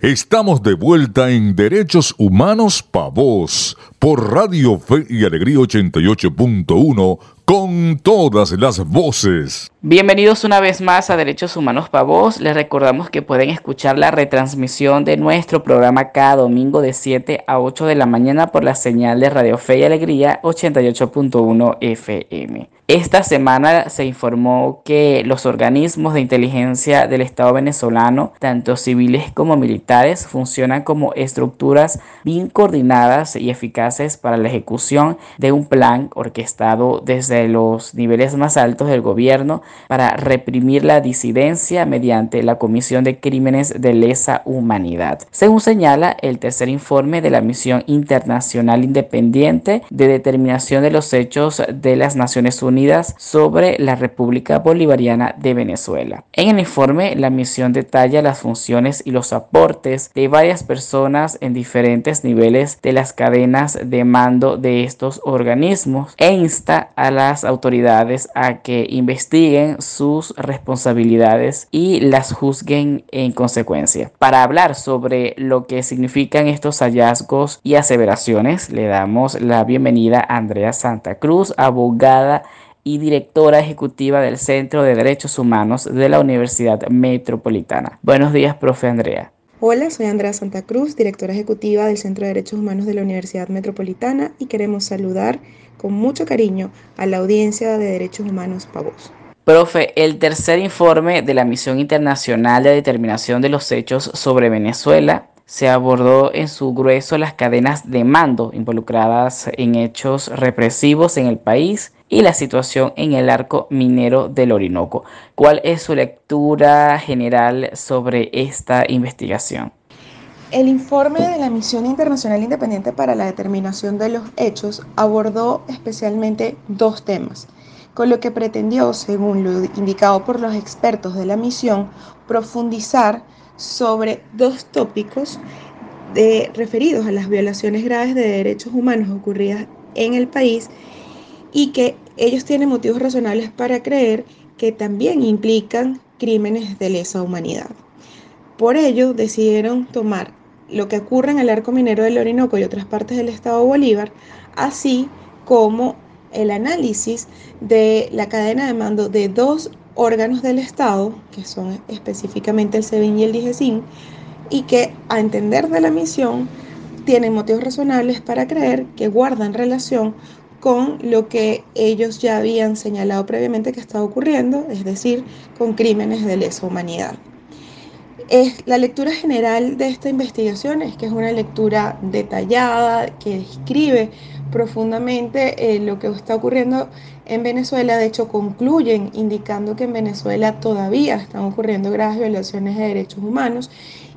Estamos de vuelta en Derechos Humanos Pa' Vos por Radio Fe y Alegría 88.1 con todas las voces. Bienvenidos una vez más a Derechos Humanos Pa' Vos. Les recordamos que pueden escuchar la retransmisión de nuestro programa cada domingo de 7 a 8 de la mañana por la señal de Radio Fe y Alegría 88.1 FM. Esta semana se informó que los organismos de inteligencia del Estado venezolano, tanto civiles como militares, funcionan como estructuras bien coordinadas y eficaces para la ejecución de un plan orquestado desde los niveles más altos del gobierno para reprimir la disidencia mediante la comisión de crímenes de lesa humanidad. Según señala el tercer informe de la Misión Internacional Independiente de Determinación de los Hechos de las Naciones Unidas, sobre la República Bolivariana de Venezuela. En el informe, la misión detalla las funciones y los aportes de varias personas en diferentes niveles de las cadenas de mando de estos organismos e insta a las autoridades a que investiguen sus responsabilidades y las juzguen en consecuencia. Para hablar sobre lo que significan estos hallazgos y aseveraciones, le damos la bienvenida a Andrea Santa Cruz, abogada y directora ejecutiva del Centro de Derechos Humanos de la Universidad Metropolitana. Buenos días, profe Andrea. Hola, soy Andrea Santa Cruz, directora ejecutiva del Centro de Derechos Humanos de la Universidad Metropolitana y queremos saludar con mucho cariño a la audiencia de Derechos Humanos Pavos. Profe, el tercer informe de la Misión Internacional de Determinación de los Hechos sobre Venezuela se abordó en su grueso las cadenas de mando involucradas en hechos represivos en el país y la situación en el arco minero del Orinoco. ¿Cuál es su lectura general sobre esta investigación? El informe de la Misión Internacional Independiente para la Determinación de los Hechos abordó especialmente dos temas, con lo que pretendió, según lo indicado por los expertos de la misión, profundizar sobre dos tópicos de, referidos a las violaciones graves de derechos humanos ocurridas en el país y que ellos tienen motivos razonables para creer que también implican crímenes de lesa humanidad. Por ello, decidieron tomar lo que ocurre en el arco minero del Orinoco y otras partes del estado Bolívar, así como el análisis de la cadena de mando de dos órganos del Estado, que son específicamente el SEBIN y el DIGESIN, y que a entender de la misión tienen motivos razonables para creer que guardan relación con lo que ellos ya habían señalado previamente que estaba ocurriendo, es decir, con crímenes de lesa humanidad. Es, la lectura general de esta investigación es que es una lectura detallada, que describe profundamente eh, lo que está ocurriendo en Venezuela. De hecho, concluyen indicando que en Venezuela todavía están ocurriendo graves violaciones de derechos humanos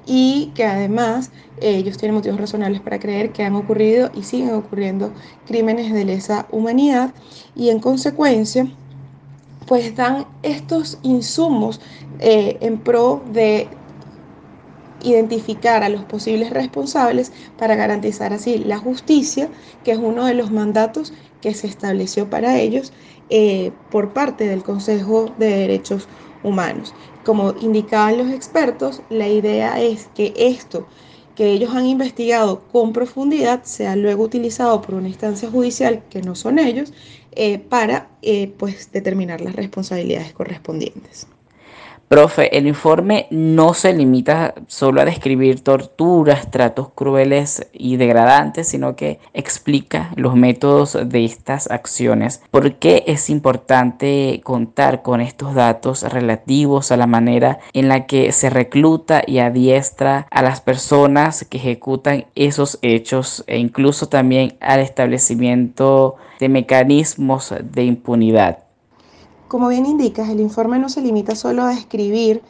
y que además eh, ellos tienen motivos razonables para creer que han ocurrido y siguen ocurriendo crímenes de lesa humanidad y en consecuencia pues dan estos insumos eh, en pro de identificar a los posibles responsables para garantizar así la justicia, que es uno de los mandatos que se estableció para ellos eh, por parte del Consejo de Derechos Humanos. Como indicaban los expertos, la idea es que esto que ellos han investigado con profundidad sea luego utilizado por una instancia judicial, que no son ellos, eh, para eh, pues, determinar las responsabilidades correspondientes. Profe, el informe no se limita solo a describir torturas, tratos crueles y degradantes, sino que explica los métodos de estas acciones. ¿Por qué es importante contar con estos datos relativos a la manera en la que se recluta y adiestra a las personas que ejecutan esos hechos e incluso también al establecimiento de mecanismos de impunidad? Como bien indicas, el informe no se limita solo a describir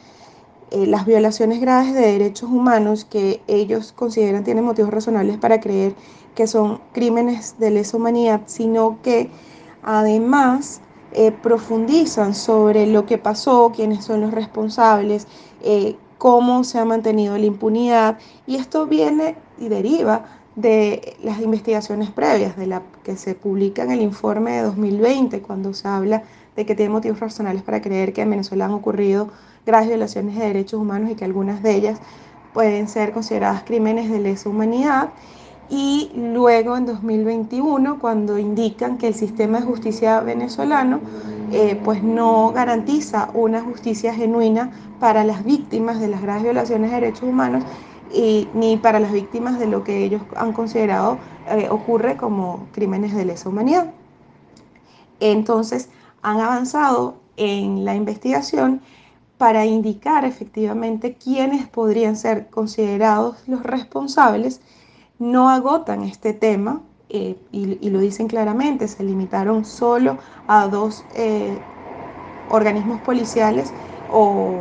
eh, las violaciones graves de derechos humanos que ellos consideran tienen motivos razonables para creer que son crímenes de lesa humanidad, sino que además eh, profundizan sobre lo que pasó, quiénes son los responsables, eh, cómo se ha mantenido la impunidad. Y esto viene y deriva de las investigaciones previas, de la que se publica en el informe de 2020, cuando se habla de que tiene motivos racionales para creer que en Venezuela han ocurrido graves violaciones de derechos humanos y que algunas de ellas pueden ser consideradas crímenes de lesa humanidad y luego en 2021 cuando indican que el sistema de justicia venezolano eh, pues no garantiza una justicia genuina para las víctimas de las graves violaciones de derechos humanos y, ni para las víctimas de lo que ellos han considerado eh, ocurre como crímenes de lesa humanidad. Entonces han avanzado en la investigación para indicar efectivamente quiénes podrían ser considerados los responsables. No agotan este tema eh, y, lo dicen claramente, se limitaron solo a dos eh, organismos policiales o,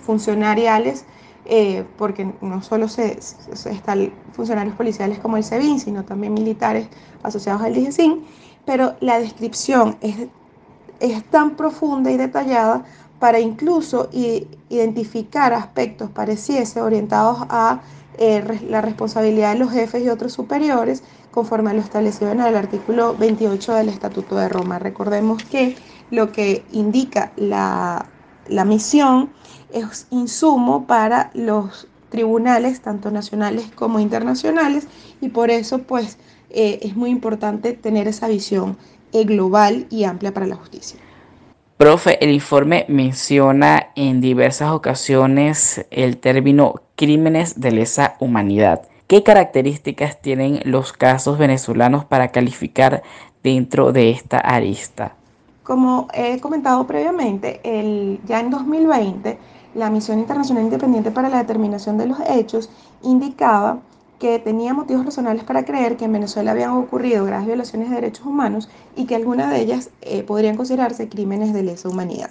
funcionariales, eh, porque no solo se, están funcionarios policiales como el SEBIN, sino también militares asociados al DGCIN, pero la descripción es, es tan profunda y detallada para incluso identificar aspectos pareciese orientados a eh, la responsabilidad de los jefes y otros superiores conforme a lo establecido en el artículo 28 del Estatuto de Roma. Recordemos que lo que indica la, misión es insumo para los tribunales, tanto nacionales como internacionales, y por eso pues eh, es muy importante tener esa visión eh, global y amplia para la justicia. Profe, el informe menciona en diversas ocasiones el término crímenes de lesa humanidad. ¿Qué características tienen los casos venezolanos para calificar dentro de esta arista? Como he comentado previamente, ya en 2020, la Misión Internacional Independiente para la Determinación de los Hechos indicaba que tenía motivos razonables para creer que en Venezuela habían ocurrido graves violaciones de derechos humanos y que algunas de ellas eh, podrían considerarse crímenes de lesa humanidad.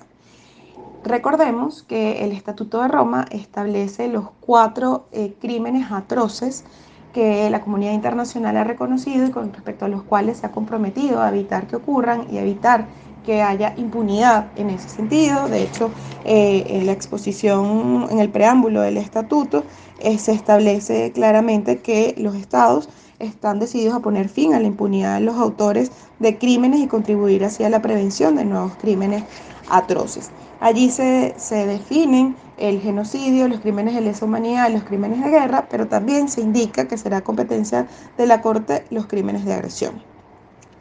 Recordemos que el Estatuto de Roma establece los cuatro eh, crímenes atroces que la comunidad internacional ha reconocido y con respecto a los cuales se ha comprometido a evitar que ocurran y evitar que haya impunidad en ese sentido. De hecho, eh, en la exposición, en el preámbulo del estatuto, eh, se establece claramente que los estados están decididos a poner fin a la impunidad de los autores de crímenes y contribuir así a la prevención de nuevos crímenes atroces. Allí se, se definen el genocidio, los crímenes de lesa humanidad, los crímenes de guerra, pero también se indica que será competencia de la Corte los crímenes de agresión.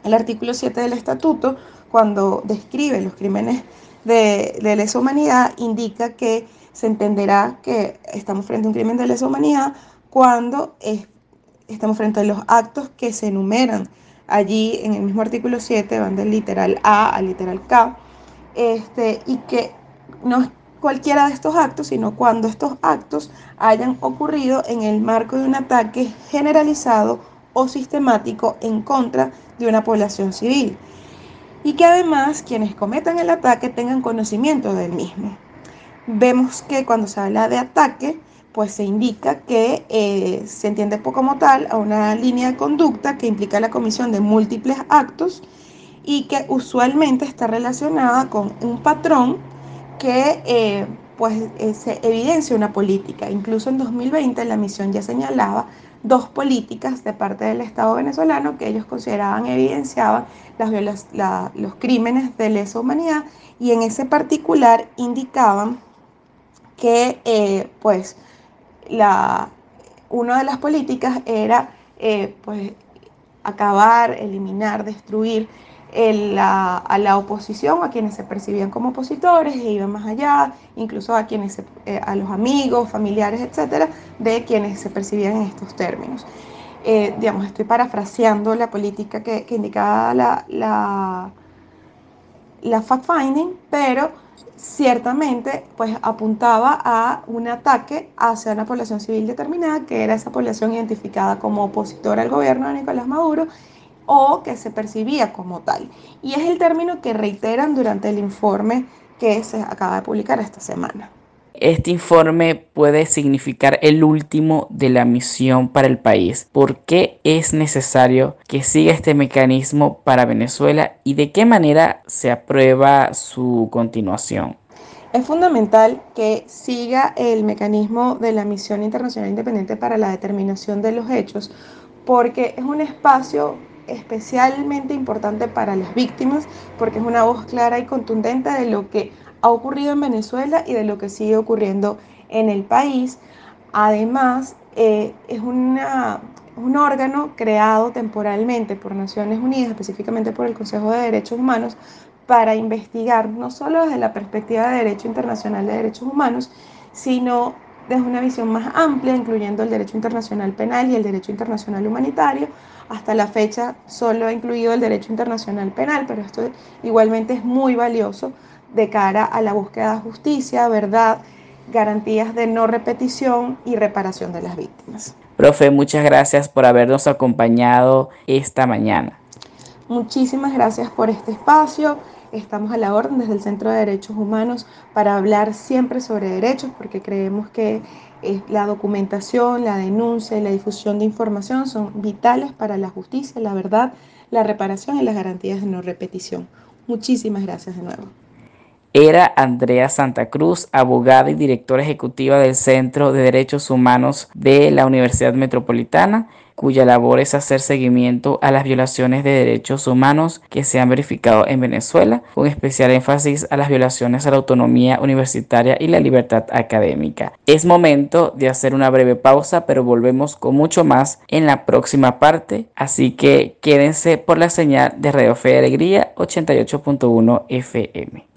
El artículo 7 del estatuto, cuando describe los crímenes de, lesa humanidad, indica que se entenderá que estamos frente a un crimen de lesa humanidad cuando estamos frente a los actos que se enumeran allí en el mismo artículo 7, van del literal A al literal K, este, y que no es cualquiera de estos actos, sino cuando estos actos hayan ocurrido en el marco de un ataque generalizado o sistemático en contra de una población civil. Y que además quienes cometan el ataque tengan conocimiento del mismo. Vemos que cuando se habla de ataque, pues se indica que eh, se entiende como tal a una línea de conducta que implica la comisión de múltiples actos y que usualmente está relacionada con un patrón que eh, pues eh, se evidencia una política. Incluso en 2020 la misión ya señalaba dos políticas de parte del Estado venezolano que ellos consideraban evidenciaban las los crímenes de lesa humanidad y en ese particular indicaban que eh, pues la, una de las políticas era eh, pues acabar, eliminar, destruir a la oposición, a quienes se percibían como opositores e iban más allá, incluso a quienes eh, a los amigos, familiares, etcétera, de quienes se percibían en estos términos. Eh, digamos, estoy parafraseando la política que, indicaba la, la, la fact-finding, pero ciertamente pues apuntaba a un ataque hacia una población civil determinada, que era esa población identificada como opositora al gobierno de Nicolás Maduro o que se percibía como tal. Y es el término que reiteran durante el informe que se acaba de publicar esta semana. Este informe puede significar el último de la misión para el país. ¿Por qué es necesario que siga este mecanismo para Venezuela y de qué manera se aprueba su continuación? Es fundamental que siga el mecanismo de la Misión Internacional Independiente para la Determinación de los Hechos porque es un espacio especialmente importante para las víctimas porque es una voz clara y contundente de lo que ha ocurrido en Venezuela y de lo que sigue ocurriendo en el país, Además, eh, es una, un órgano creado temporalmente por Naciones Unidas, específicamente por el Consejo de Derechos Humanos, para investigar no solo desde la perspectiva de derecho internacional de derechos humanos, sino desde una visión más amplia, incluyendo el derecho internacional penal y el derecho internacional humanitario. Hasta la fecha solo ha incluido el derecho internacional penal, pero esto igualmente es muy valioso de cara a la búsqueda de justicia, verdad, garantías de no repetición y reparación de las víctimas. Profe, muchas gracias por habernos acompañado esta mañana. Muchísimas gracias por este espacio estamos a la orden desde el Centro de Derechos Humanos para hablar siempre sobre derechos porque creemos que eh, la documentación, la denuncia y la difusión de información son vitales para la justicia, la verdad, la reparación y las garantías de no repetición. Muchísimas gracias de nuevo. Era Andrea Santa Cruz, abogada y directora ejecutiva del Centro de Derechos Humanos de la Universidad Metropolitana cuya labor es hacer seguimiento a las violaciones de derechos humanos que se han verificado en Venezuela, con especial énfasis a las violaciones a la autonomía universitaria y la libertad académica. Es momento de hacer una breve pausa, pero volvemos con mucho más en la próxima parte, así que quédense por la señal de Radio Fe y Alegría 88.1 FM.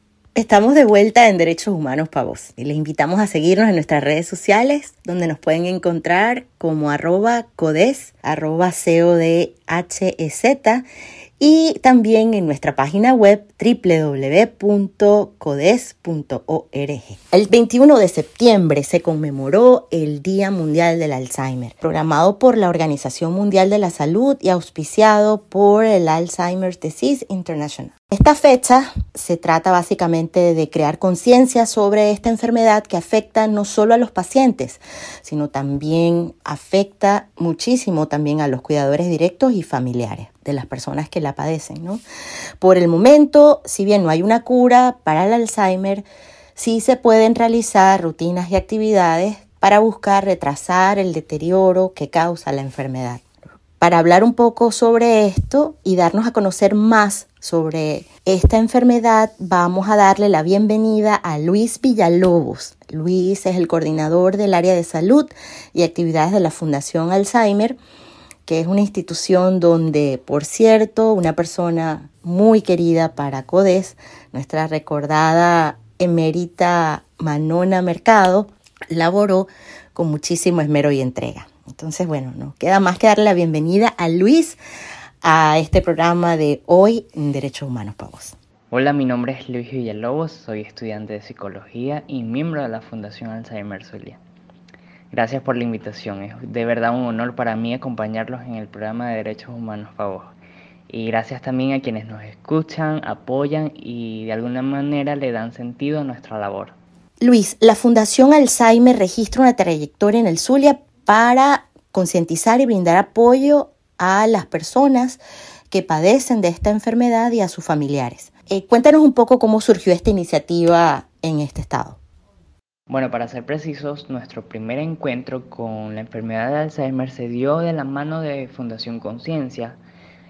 Estamos de vuelta en Derechos Humanos Pa' Voz y les invitamos a seguirnos en nuestras redes sociales donde nos pueden encontrar como arroba codes, arroba codhz y también en nuestra página web www.codes.org. El 21 de septiembre se conmemoró el Día Mundial del Alzheimer, programado por la Organización Mundial de la Salud y auspiciado por el Alzheimer's Disease International. Esta fecha se trata básicamente de crear conciencia sobre esta enfermedad que afecta no solo a los pacientes, sino también afecta muchísimo también a los cuidadores directos y familiares de las personas que la padecen. ¿no? Por el momento, si bien no hay una cura para el Alzheimer, sí se pueden realizar rutinas y actividades para buscar retrasar el deterioro que causa la enfermedad. Para hablar un poco sobre esto y darnos a conocer más sobre esta enfermedad, vamos a darle la bienvenida a Luis Villalobos. Luis es el coordinador del área de salud y actividades de la Fundación Alzheimer que es una institución donde, por cierto, una persona muy querida para CODES, nuestra recordada emérita Manona Mercado, laboró con muchísimo esmero y entrega. Entonces, bueno, no queda más que darle la bienvenida a Luis a este programa de hoy en Derechos Humanos para. Hola, mi nombre es Luis Villalobos, soy estudiante de psicología y miembro de la Fundación Alzheimer Zulia. Gracias por la invitación. Es de verdad un honor para mí acompañarlos en el programa de Derechos Humanos Favor. Y gracias también a quienes nos escuchan, apoyan y de alguna manera le dan sentido a nuestra labor. Luis, la Fundación Alzheimer registra una trayectoria en el Zulia para concientizar y brindar apoyo a las personas que padecen de esta enfermedad y a sus familiares. Eh, cuéntanos un poco cómo surgió esta iniciativa en este estado. Bueno, para ser precisos, nuestro primer encuentro con la enfermedad de Alzheimer se dio de la mano de Fundación Conciencia.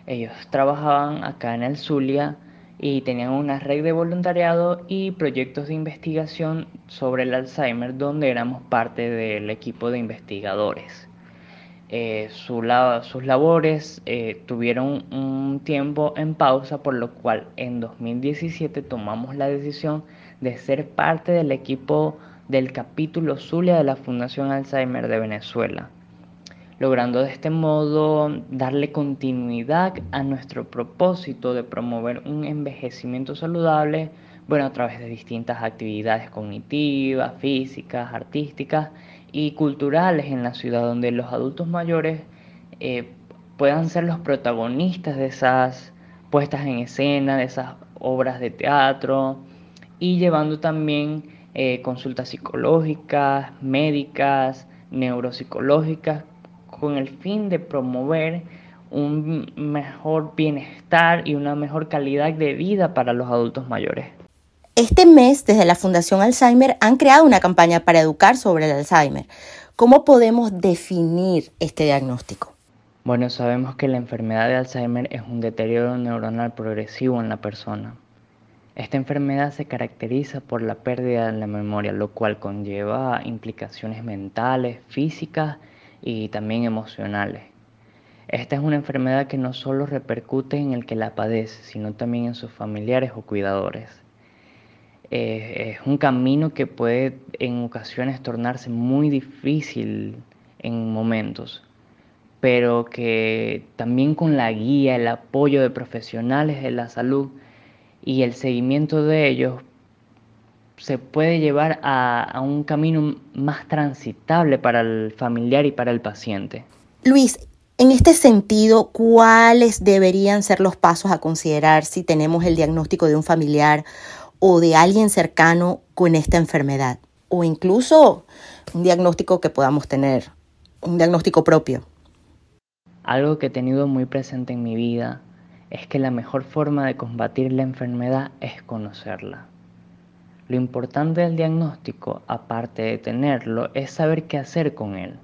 Ellos trabajaban acá en el Zulia y tenían una red de voluntariado y proyectos de investigación sobre el Alzheimer donde éramos parte del equipo de investigadores. Eh, sus labores eh, tuvieron un tiempo en pausa, por lo cual en 2017 tomamos la decisión de ser parte del equipo del capítulo Zulia de la Fundación Alzheimer de Venezuela, logrando de este modo darle continuidad a nuestro propósito de promover un envejecimiento saludable, bueno, a través de distintas actividades cognitivas, físicas, artísticas y culturales en la ciudad, donde los adultos mayores eh, puedan ser los protagonistas de esas puestas en escena, de esas obras de teatro y llevando también eh, consultas psicológicas, médicas, neuropsicológicas, con el fin de promover un mejor bienestar y una mejor calidad de vida para los adultos mayores. Este mes, desde la Fundación Alzheimer, han creado una campaña para educar sobre el Alzheimer. ¿Cómo podemos definir este diagnóstico? Bueno, sabemos que la enfermedad de Alzheimer es un deterioro neuronal progresivo en la persona. Esta enfermedad se caracteriza por la pérdida de la memoria, lo cual conlleva implicaciones mentales, físicas y también emocionales. Esta es una enfermedad que no solo repercute en el que la padece, sino también en sus familiares o cuidadores. Eh, es un camino que puede en ocasiones tornarse muy difícil en momentos, pero que también con la guía, el apoyo de profesionales de la salud y el seguimiento de ellos se puede llevar a, a un camino más transitable para el familiar y para el paciente. Luis, en este sentido, ¿cuáles deberían ser los pasos a considerar si tenemos el diagnóstico de un familiar o de alguien cercano con esta enfermedad? O incluso un diagnóstico que podamos tener, un diagnóstico propio. Algo que he tenido muy presente en mi vida es que la mejor forma de combatir la enfermedad es conocerla. Lo importante del diagnóstico, aparte de tenerlo, es saber qué hacer con él.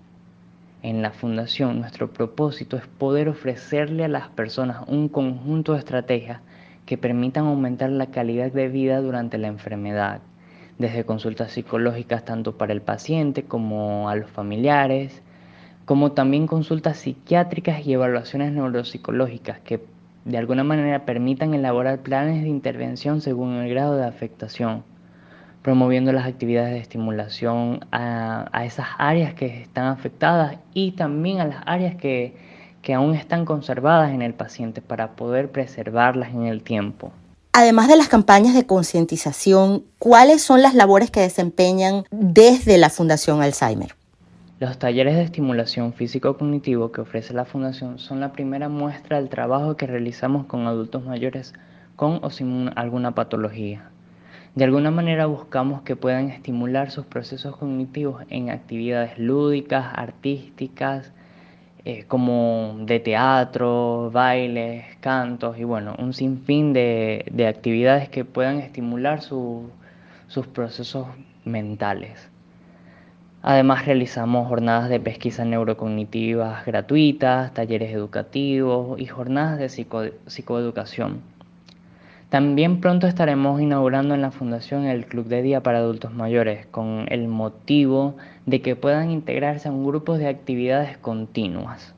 En la fundación nuestro propósito es poder ofrecerle a las personas un conjunto de estrategias que permitan aumentar la calidad de vida durante la enfermedad, desde consultas psicológicas tanto para el paciente como a los familiares, como también consultas psiquiátricas y evaluaciones neuropsicológicas que de alguna manera permitan elaborar planes de intervención según el grado de afectación promoviendo las actividades de estimulación a, esas áreas que están afectadas y también a las áreas que, aún están conservadas en el paciente para poder preservarlas en el tiempo. Además de las campañas de concientización, ¿cuáles son las labores que desempeñan desde la Fundación Alzheimer? Los talleres de estimulación físico-cognitivo que ofrece la Fundación son la primera muestra del trabajo que realizamos con adultos mayores con o sin alguna patología. De alguna manera buscamos que puedan estimular sus procesos cognitivos en actividades lúdicas, artísticas, eh, como de teatro, bailes, cantos y bueno, un sinfín de, actividades que puedan estimular sus procesos mentales. Además realizamos jornadas de pesquisa neurocognitivas gratuitas, talleres educativos y jornadas de psicoeducación. También pronto estaremos inaugurando en la Fundación el Club de Día para Adultos Mayores con el motivo de que puedan integrarse en grupos de actividades continuas.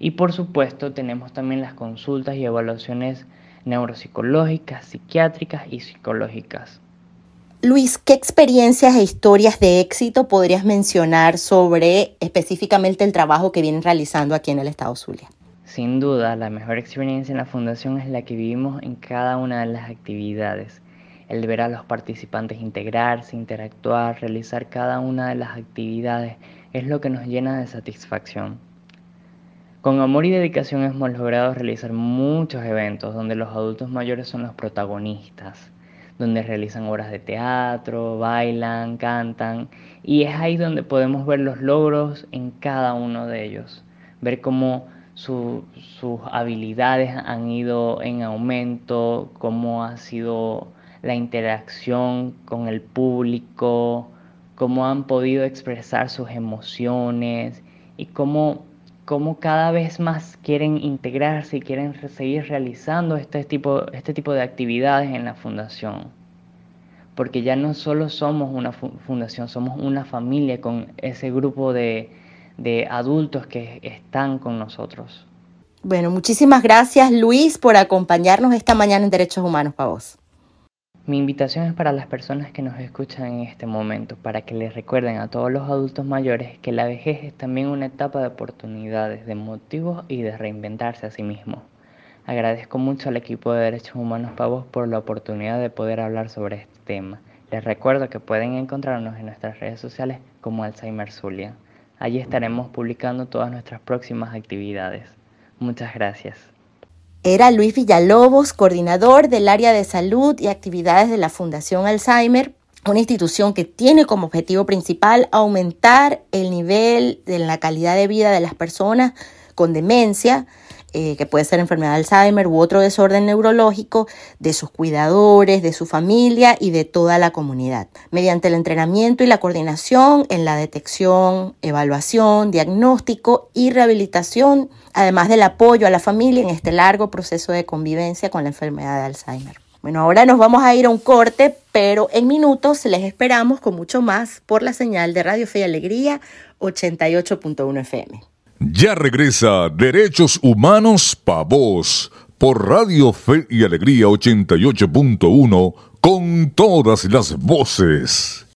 Y por supuesto tenemos también las consultas y evaluaciones neuropsicológicas, psiquiátricas y psicológicas. Luis, ¿qué experiencias e historias de éxito podrías mencionar sobre específicamente el trabajo que vienen realizando aquí en el Estado Zulia? Sin duda, la mejor experiencia en la fundación es la que vivimos en cada una de las actividades. El ver a los participantes integrarse, interactuar, realizar cada una de las actividades es lo que nos llena de satisfacción. Con amor y dedicación hemos logrado realizar muchos eventos donde los adultos mayores son los protagonistas, donde realizan obras de teatro, bailan, cantan, y es ahí donde podemos ver los logros en cada uno de ellos, ver cómo sus habilidades han ido en aumento, cómo ha sido la interacción con el público, cómo han podido expresar sus emociones y cómo, cómo cada vez más quieren integrarse y quieren seguir realizando este tipo, este tipo de actividades en la fundación. Porque ya no solo somos una fundación, somos una familia con ese grupo de, de adultos que están con nosotros. Bueno, muchísimas gracias Luis por acompañarnos esta mañana en Derechos Humanos para vos. Mi invitación es para las personas que nos escuchan en este momento, para que les recuerden a todos los adultos mayores que la vejez es también una etapa de oportunidades, de motivos y de reinventarse a sí mismo. Agradezco mucho al equipo de Derechos Humanos Pavos por la oportunidad de poder hablar sobre este tema. Les recuerdo que pueden encontrarnos en nuestras redes sociales como Alzheimer Zulia. Allí estaremos publicando todas nuestras próximas actividades. Muchas gracias. Era Luis Villalobos, coordinador del área de salud y actividades de la Fundación Alzheimer, una institución que tiene como objetivo principal aumentar el nivel de la calidad de vida de las personas con demencia eh, que puede ser enfermedad de Alzheimer u otro desorden neurológico, de sus cuidadores, de su familia y de toda la comunidad, mediante el entrenamiento y la coordinación en la detección, evaluación, diagnóstico y rehabilitación, además del apoyo a la familia en este largo proceso de convivencia con la enfermedad de Alzheimer. Bueno, ahora nos vamos a ir a un corte, pero en minutos les esperamos con mucho más por la señal de Radio Fe y Alegría 88.1 FM. Ya regresa Derechos Humanos Pa' Vos por Radio Fe y Alegría 88.1 con todas las voces.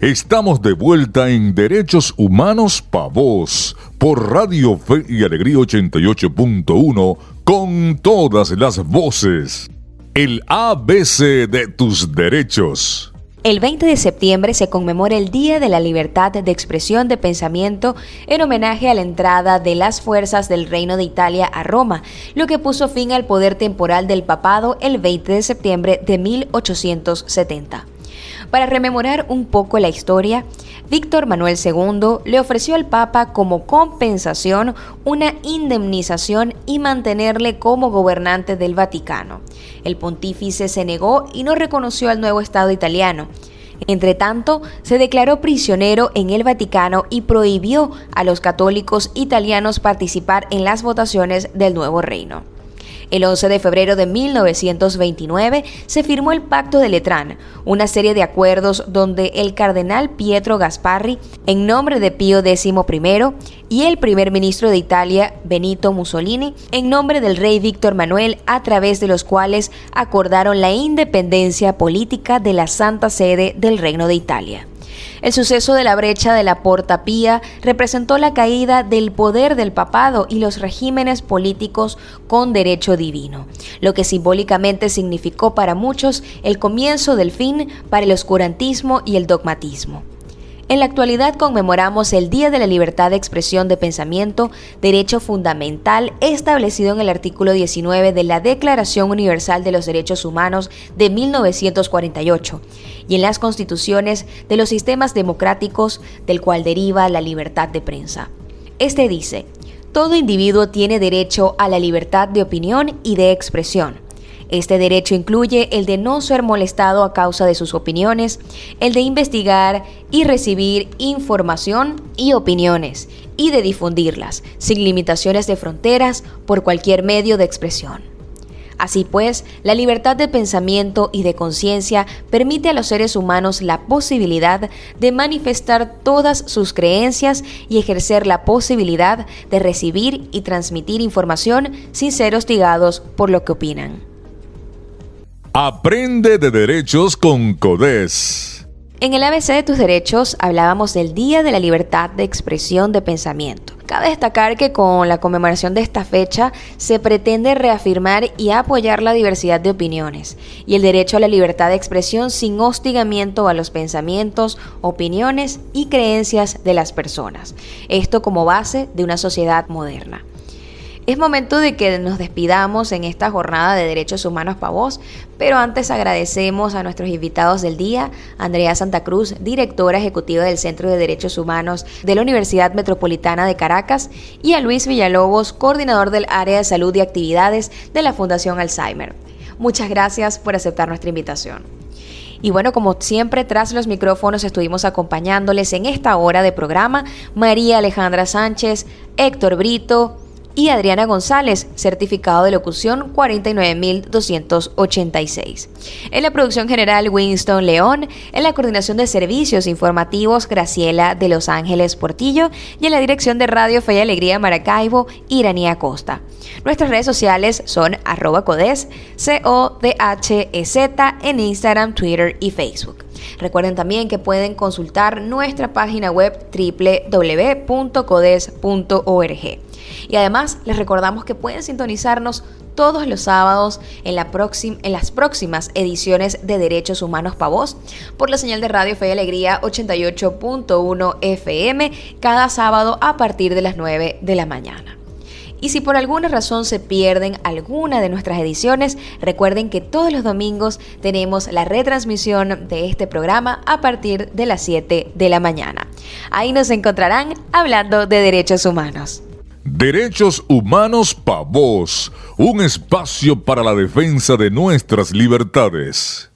Estamos de vuelta en Derechos Humanos Pa' Vos por Radio Fe y Alegría 88.1 con todas las voces. El ABC de tus derechos. El 20 de septiembre se conmemora el Día de la Libertad de Expresión de Pensamiento en homenaje a la entrada de las fuerzas del Reino de Italia a Roma, lo que puso fin al poder temporal del papado el 20 de septiembre de 1870. Para rememorar un poco la historia, Víctor Manuel II le ofreció al Papa como compensación una indemnización y mantenerle como gobernante del Vaticano. El pontífice se negó y no reconoció al nuevo Estado italiano. Entre tanto, se declaró prisionero en el Vaticano y prohibió a los católicos italianos participar en las votaciones del nuevo reino. El 11 de febrero de 1929 se firmó el Pacto de Letrán, una serie de acuerdos donde el cardenal Pietro Gasparri, en nombre de Pío XI, y el primer ministro de Italia, Benito Mussolini, en nombre del rey Víctor Manuel, a través de los cuales acordaron la independencia política de la Santa Sede del Reino de Italia. El suceso de la brecha de la Porta Pía representó la caída del poder del papado y los regímenes políticos con derecho divino, lo que simbólicamente significó para muchos el comienzo del fin para el oscurantismo y el dogmatismo. En la actualidad conmemoramos el Día de la Libertad de Expresión de Pensamiento, derecho fundamental establecido en el artículo 19 de la Declaración Universal de los Derechos Humanos de 1948 y en las constituciones de los sistemas democráticos del cual deriva la libertad de prensa. Este dice, todo individuo tiene derecho a la libertad de opinión y de expresión este derecho incluye el de no ser molestado a causa de sus opiniones, el de investigar y recibir información y opiniones, y de difundirlas, sin limitaciones de fronteras, por cualquier medio de expresión. Así pues, la libertad de pensamiento y de conciencia permite a los seres humanos la posibilidad de manifestar todas sus creencias y ejercer la posibilidad de recibir y transmitir información sin ser hostigados por lo que opinan. Aprende de derechos con CODES. En el ABC de tus derechos hablábamos del Día de la Libertad de Expresión de Pensamiento. Cabe destacar que con la conmemoración de esta fecha se pretende reafirmar y apoyar la diversidad de opiniones y el derecho a la libertad de expresión sin hostigamiento a los pensamientos, opiniones y creencias de las personas. Esto como base de una sociedad moderna. Es momento de que nos despidamos en esta jornada de Derechos Humanos para vos, pero antes agradecemos a nuestros invitados del día, Andrea Santa Cruz, directora ejecutiva del Centro de Derechos Humanos de la Universidad Metropolitana de Caracas, y a Luis Villalobos, coordinador del área de salud y actividades de la Fundación Alzheimer. Muchas gracias por aceptar nuestra invitación. Y bueno, como siempre, tras los micrófonos estuvimos acompañándoles en esta hora de programa María Alejandra Sánchez, Héctor Brito, y Adriana González, certificado de locución 49286. En la producción general Winston León, en la coordinación de servicios informativos Graciela de Los Ángeles Portillo y en la dirección de Radio Fe y Alegría Maracaibo Iranía Costa. Nuestras redes sociales son arroba codes, C-O-D-H-E-Z en Instagram, Twitter y Facebook. Recuerden también que pueden consultar nuestra página web www.codes.org. Y además les recordamos que pueden sintonizarnos todos los sábados en, la en las próximas ediciones de Derechos Humanos para Vos por la señal de Radio Fe y Alegría 88.1 FM cada sábado a partir de las 9 de la mañana. Y si por alguna razón se pierden alguna de nuestras ediciones, recuerden que todos los domingos tenemos la retransmisión de este programa a partir de las 7 de la mañana. Ahí nos encontrarán hablando de derechos humanos. Derechos Humanos Pa' Vos, un espacio para la defensa de nuestras libertades.